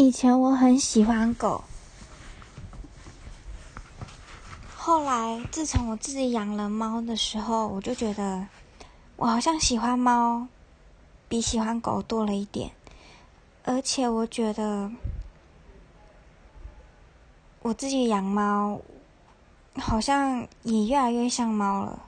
以前我很喜欢狗后来自从我自己养了猫的时候我就觉得我好像喜欢猫比喜欢狗多了一点而且我觉得我自己养猫好像也越来越像猫了